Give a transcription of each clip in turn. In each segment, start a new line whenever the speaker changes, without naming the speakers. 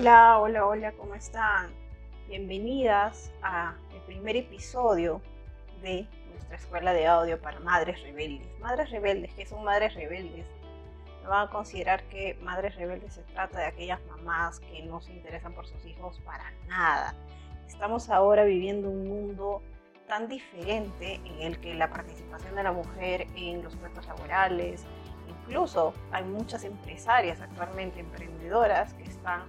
Hola, hola, hola, ¿cómo están? Bienvenidas a el primer episodio de nuestra escuela de audio para madres rebeldes. Madres rebeldes, ¿qué son madres rebeldes? No van a considerar que madres rebeldes se trata de aquellas mamás que no se interesan por sus hijos para nada. Estamos ahora viviendo un mundo tan diferente en el que la participación de la mujer en los puestos laborales, incluso hay muchas empresarias actualmente, emprendedoras, que están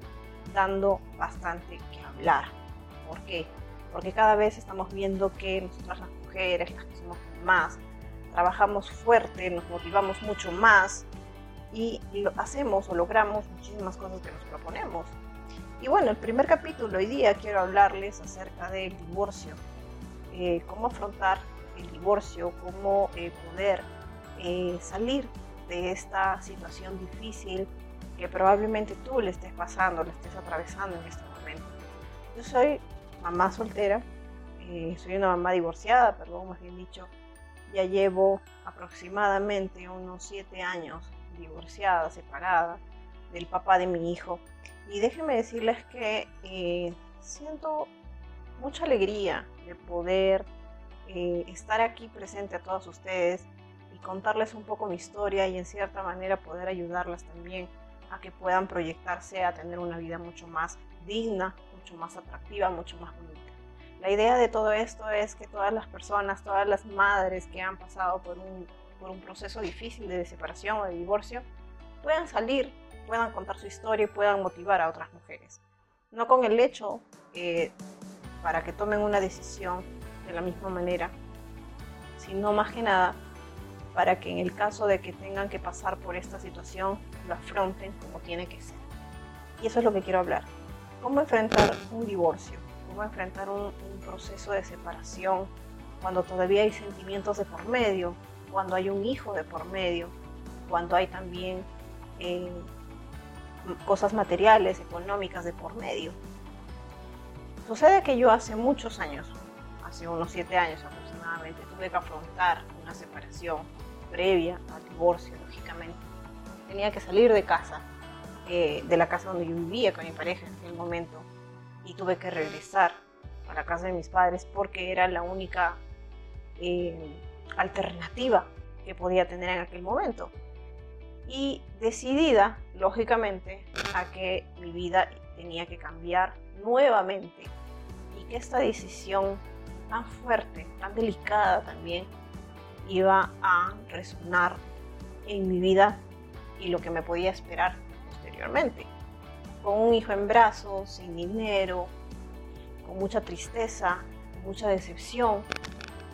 dando bastante que hablar. ¿Por qué? Porque cada vez estamos viendo que nosotras las mujeres, las que somos más, trabajamos fuerte, nos motivamos mucho más y lo hacemos o logramos muchísimas cosas que nos proponemos. Y bueno, el primer capítulo hoy día quiero hablarles acerca del divorcio, eh, cómo afrontar el divorcio, cómo eh, poder eh, salir de esta situación difícil que probablemente tú le estés pasando, le estés atravesando en este momento. Yo soy mamá soltera, eh, soy una mamá divorciada, perdón, más bien dicho, ya llevo aproximadamente unos siete años divorciada, separada del papá de mi hijo. Y déjenme decirles que eh, siento mucha alegría de poder eh, estar aquí presente a todos ustedes y contarles un poco mi historia y en cierta manera poder ayudarlas también a que puedan proyectarse a tener una vida mucho más digna, mucho más atractiva, mucho más bonita. La idea de todo esto es que todas las personas, todas las madres que han pasado por un, por un proceso difícil de separación o de divorcio, puedan salir, puedan contar su historia y puedan motivar a otras mujeres. No con el hecho eh, para que tomen una decisión de la misma manera, sino más que nada para que en el caso de que tengan que pasar por esta situación lo afronten como tiene que ser. Y eso es lo que quiero hablar. ¿Cómo enfrentar un divorcio? ¿Cómo enfrentar un, proceso de separación cuando todavía hay sentimientos de por medio? Cuando hay un hijo de por medio? Cuando hay también eh, cosas materiales, económicas de por medio. Sucede que yo hace muchos años, hace unos siete años aproximadamente, tuve que afrontar separación previa al divorcio, lógicamente tenía que salir de casa, eh, de la casa donde yo vivía con mi pareja en aquel momento, y tuve que regresar a la casa de mis padres porque era la única eh, alternativa que podía tener en aquel momento. Y decidida, lógicamente, a que mi vida tenía que cambiar nuevamente y que esta decisión tan fuerte, tan delicada también, iba a resonar en mi vida y lo que me podía esperar posteriormente. Con un hijo en brazos, sin dinero, con mucha tristeza, mucha decepción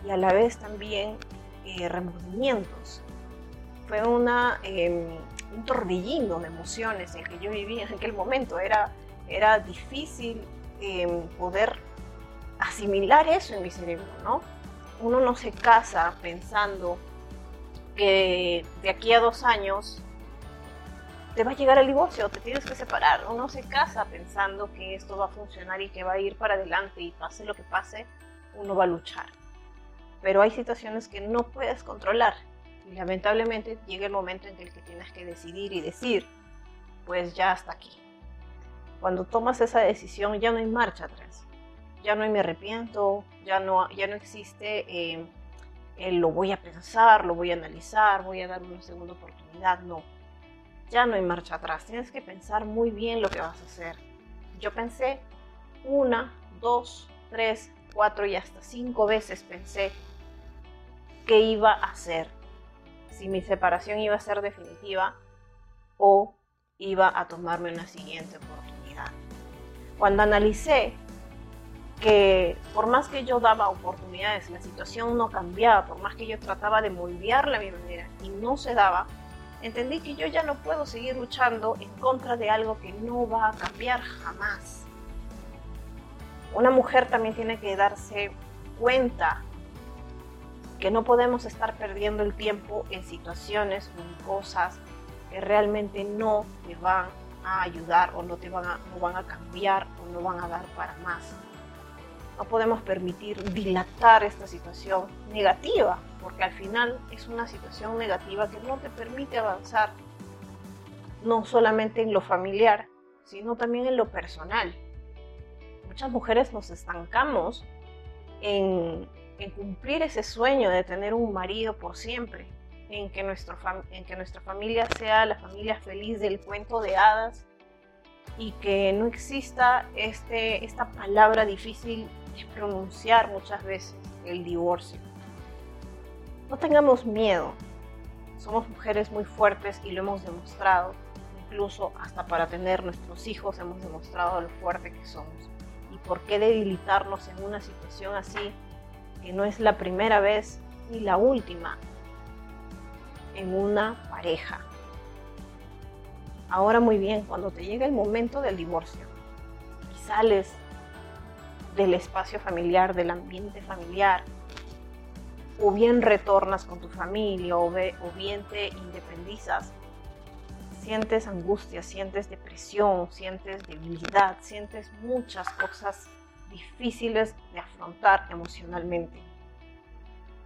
y a la vez también eh, remordimientos. Fue una, em, un torbellino de emociones en que yo vivía en aquel momento. Era, era difícil em, poder asimilar eso en mi cerebro, ¿no? Uno no se casa pensando que de aquí a dos años te va a llegar el divorcio, te tienes que separar. Uno se casa pensando que esto va a funcionar y que va a ir para adelante y pase lo que pase, uno va a luchar. Pero hay situaciones que no puedes controlar y lamentablemente llega el momento en el que tienes que decidir y decir, pues ya hasta aquí. Cuando tomas esa decisión ya no hay marcha atrás, ya no hay me arrepiento, ya no, ya no existe eh, lo voy a pensar, lo voy a analizar, voy a dar una segunda oportunidad, no ya no hay marcha atrás. Tienes que pensar muy bien lo que vas a hacer. Yo pensé una, dos, tres, cuatro y hasta cinco veces pensé qué iba a hacer. Si mi separación iba a ser definitiva o iba a tomarme una siguiente oportunidad. Cuando analicé que por más que yo daba oportunidades, la situación no cambiaba, por más que yo trataba de moldearla a mi manera y no se daba, entendí que yo ya no puedo seguir luchando en contra de algo que no va a cambiar jamás. Una mujer también tiene que darse cuenta que no podemos estar perdiendo el tiempo en situaciones o en cosas que realmente no te van a ayudar o no te van a, no van a cambiar o no van a dar para más. No podemos permitir dilatar esta situación negativa porque al final es una situación negativa que no te permite avanzar, no solamente en lo familiar, sino también en lo personal. Muchas mujeres nos estancamos en, cumplir ese sueño de tener un marido por siempre, en que, nuestra familia sea la familia feliz del cuento de hadas y que no exista este, esta palabra difícil de pronunciar muchas veces, el divorcio. No tengamos miedo, somos mujeres muy fuertes y lo hemos demostrado, incluso hasta para tener nuestros hijos hemos demostrado lo fuerte que somos. ¿Y por qué debilitarnos en una situación así que no es la primera vez ni la última en una pareja? Ahora muy bien, cuando te llega el momento del divorcio y sales del espacio familiar, del ambiente familiar, o bien retornas con tu familia o, bien te independizas, sientes angustia, sientes depresión, sientes debilidad, sientes muchas cosas difíciles de afrontar emocionalmente.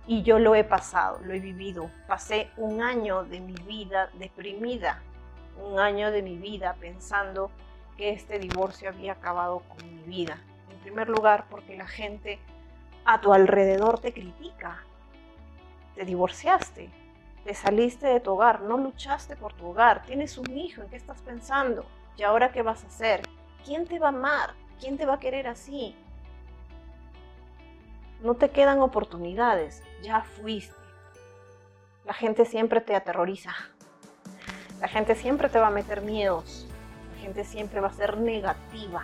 Y yo lo he pasado, lo he vivido. Pasé un año de mi vida deprimida, un año de mi vida pensando que este divorcio había acabado con mi vida. En primer lugar, porque la gente a tu alrededor te critica, te divorciaste, te saliste de tu hogar, no luchaste por tu hogar, tienes un hijo, ¿en qué estás pensando? ¿Y ahora qué vas a hacer? ¿Quién te va a amar? ¿Quién te va a querer así? No te quedan oportunidades, ya fuiste. La gente siempre te aterroriza. La gente siempre te va a meter miedos. La gente siempre va a ser negativa.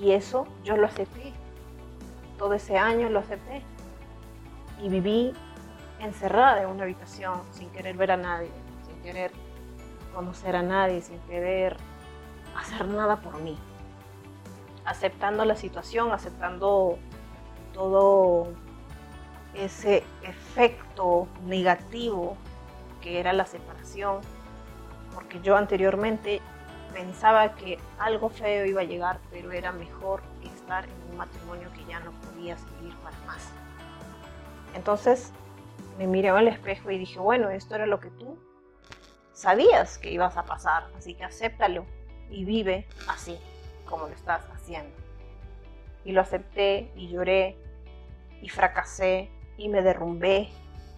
Y eso yo lo acepté. Todo ese año lo acepté y viví encerrada en una habitación sin querer ver a nadie, sin querer conocer a nadie, sin querer hacer nada por mí. Aceptando la situación, aceptando todo ese efecto negativo que era la separación, porque yo anteriormente pensaba que algo feo iba a llegar, pero era mejor estar en un matrimonio que ya no podía seguir para más. Entonces me miré al espejo y dije, bueno, esto era lo que tú sabías que ibas a pasar, así que acéptalo y vive así como lo estás haciendo. Y lo acepté y lloré y fracasé y me derrumbé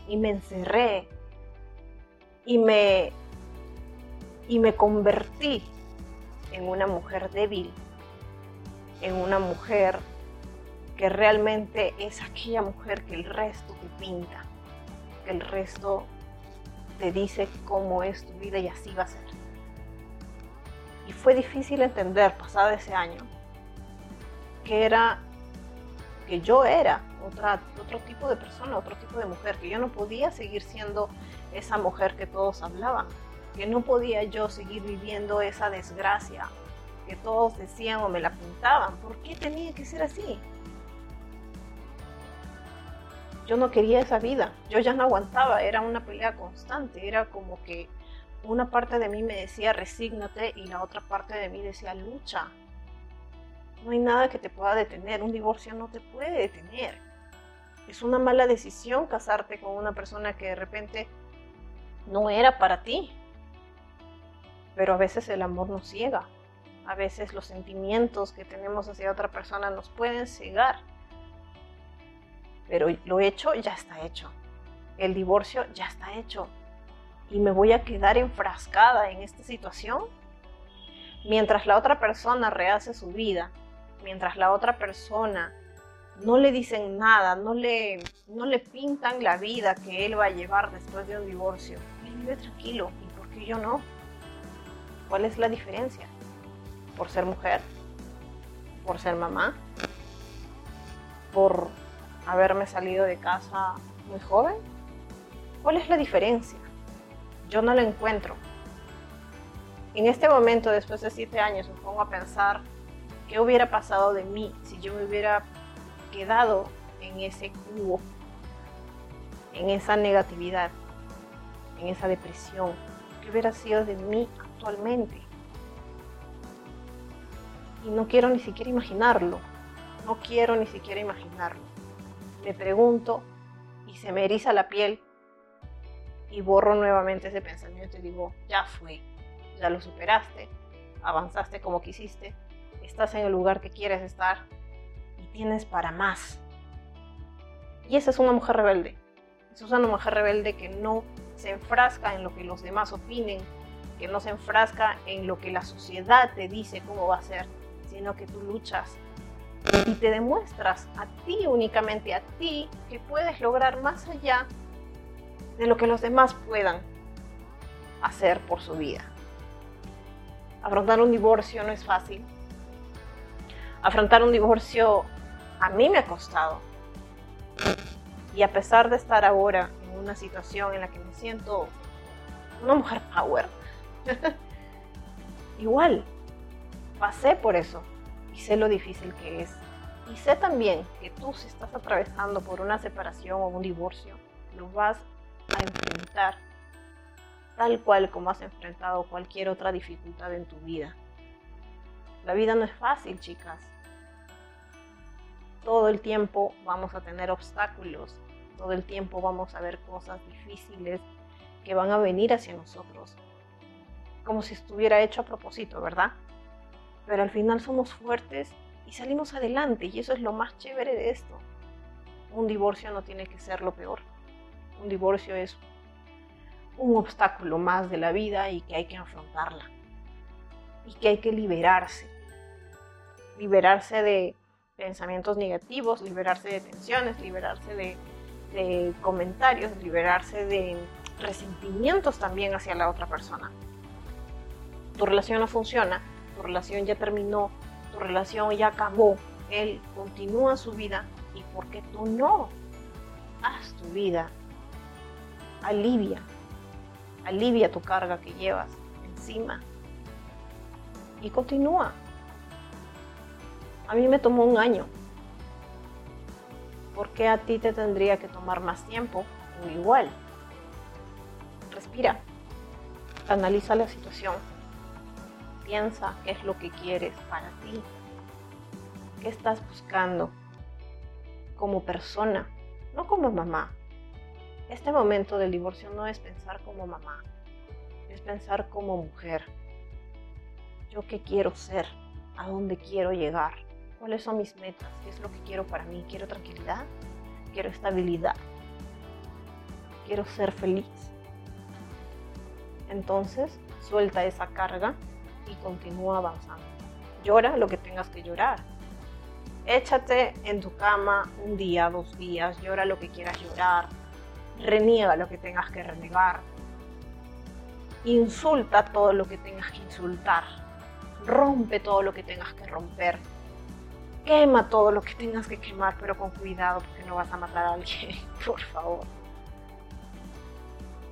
y me encerré y me y me convertí en una mujer débil, en una mujer que realmente es aquella mujer que el resto te pinta, que el resto te dice cómo es tu vida y así va a ser. Y fue difícil entender, pasado ese año, que era, que yo era otro tipo de persona, otro tipo de mujer, que yo no podía seguir siendo esa mujer que todos hablaban, que no podía yo seguir viviendo esa desgracia que todos decían o me la pintaban. ¿Por qué tenía que ser así? yo no quería esa vida, yo ya no aguantaba, era una pelea constante, era como que una parte de mí me decía resígnate y la otra parte de mí decía lucha. No hay nada que te pueda detener, un divorcio no te puede detener. Es una mala decisión casarte con una persona que de repente no era para ti. Pero a veces el amor nos ciega, a veces los sentimientos que tenemos hacia otra persona nos pueden cegar pero lo hecho ya está hecho. El divorcio ya está hecho. Y me voy a quedar enfrascada en esta situación mientras la otra persona rehace su vida, mientras la otra persona no le dicen nada, no le, no le pintan la vida que él va a llevar después de un divorcio. Vive tranquilo. ¿Y por qué yo no? ¿Cuál es la diferencia? ¿Por ser mujer? ¿Por ser mamá? ¿Por haberme salido de casa muy joven? ¿Cuál es la diferencia? Yo no la encuentro. En este momento, después de siete años, me pongo a pensar qué hubiera pasado de mí si yo me hubiera quedado en ese cubo, en esa negatividad, en esa depresión. ¿Qué hubiera sido de mí actualmente? Y no quiero ni siquiera imaginarlo. No quiero ni siquiera imaginarlo me pregunto y se me eriza la piel y borro nuevamente ese pensamiento y digo, ya fue, ya lo superaste, avanzaste como quisiste, estás en el lugar que quieres estar y tienes para más. Y esa es una mujer rebelde. Esa es una mujer rebelde que no se enfrasca en lo que los demás opinen, que no se enfrasca en lo que la sociedad te dice cómo va a ser, sino que tú luchas y te demuestras a ti únicamente, a ti, que puedes lograr más allá de lo que los demás puedan hacer por su vida. Afrontar un divorcio no es fácil. Afrontar un divorcio a mí me ha costado. Y a pesar de estar ahora una situación en la que me siento una mujer power, igual pasé por eso y sé lo difícil que es. Y sé también que tú si estás atravesando por una separación o un divorcio, lo vas a enfrentar tal cual como has enfrentado cualquier otra dificultad en tu vida. La vida no es fácil, chicas. Todo el tiempo vamos a tener obstáculos, todo el tiempo vamos a ver cosas difíciles que van a venir hacia nosotros, como si estuviera hecho a propósito, ¿verdad? Pero al final somos fuertes y salimos adelante y eso es lo más chévere de esto. Un divorcio no tiene que ser lo peor. Un divorcio es un obstáculo más de la vida y que hay que afrontarla. Y que hay que liberarse. Liberarse de pensamientos negativos, liberarse de tensiones, liberarse de, de comentarios, liberarse de resentimientos también hacia la otra persona. Tu relación no funciona, tu relación ya terminó, tu relación ya acabó, él continúa su vida y porque tú no, haz tu vida, alivia, alivia tu carga que llevas encima y continúa. A mí me tomó un año. ¿Por qué a ti te tendría que tomar más tiempo o igual? Respira, analiza la situación Piensa qué es lo que quieres para ti. ¿Qué estás buscando como persona, no como mamá? Este momento del divorcio no es pensar como mamá, es pensar como mujer. ¿Yo qué quiero ser? ¿A dónde quiero llegar? ¿Cuáles son mis metas? ¿Qué es lo que quiero para mí? ¿Quiero tranquilidad? ¿Quiero estabilidad? ¿Quiero ser feliz? Entonces, suelta esa carga y continúa avanzando. Llora lo que tengas que llorar. Échate en tu cama un día, dos días, llora lo que quieras llorar, reniega lo que tengas que renegar, insulta todo lo que tengas que insultar, rompe todo lo que tengas que romper, quema todo lo que tengas que quemar, pero con cuidado porque no vas a matar a alguien, por favor.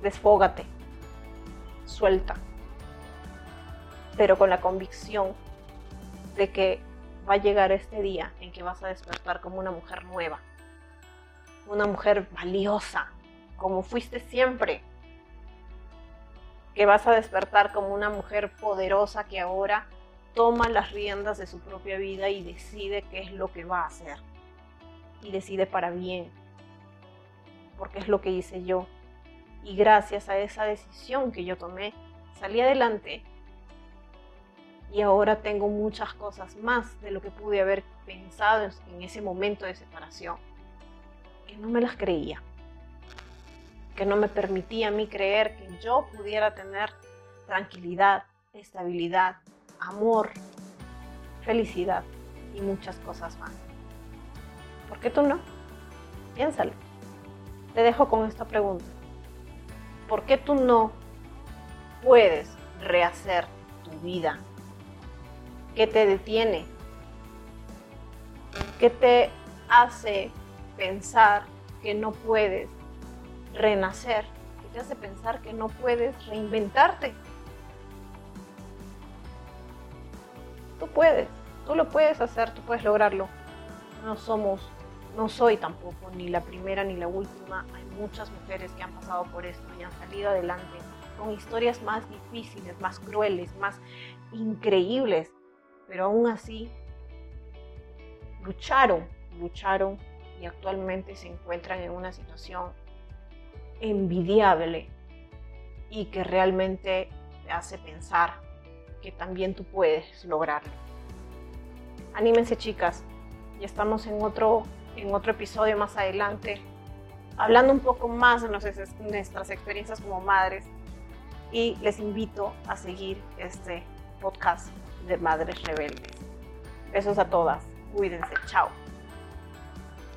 Desfógate, suelta. Pero con la convicción de que va a llegar este día en que vas a despertar como una mujer nueva, una mujer valiosa, como fuiste siempre, que vas a despertar como una mujer poderosa que ahora toma las riendas de su propia vida y decide qué es lo que va a hacer. Y decide para bien, porque es lo que hice yo. Y gracias a esa decisión que yo tomé, salí adelante y ahora tengo muchas cosas más de lo que pude haber pensado en ese momento de separación, que no me las creía, que no me permitía a mí creer que yo pudiera tener tranquilidad, estabilidad, amor, felicidad y muchas cosas más. ¿Por qué tú no? Piénsalo. Te dejo con esta pregunta. ¿Por qué tú no puedes rehacer tu vida ¿Qué te detiene? ¿Qué te hace pensar que no puedes renacer? ¿Qué te hace pensar que no puedes reinventarte? Puedes, tú lo puedes hacer, tú puedes lograrlo. No somos, no soy tampoco ni la primera ni la última. Hay muchas mujeres que han pasado por esto y han salido adelante con historias más difíciles, más crueles, más increíbles pero aún así lucharon, lucharon y actualmente se encuentran en una situación envidiable y que realmente te hace pensar que también tú puedes lograrlo. Anímense chicas, y estamos en otro, en otro episodio más adelante, hablando un poco más de nuestras experiencias como madres y les invito a seguir este podcast de Madres Rebeldes. Besos a todas, cuídense, chao.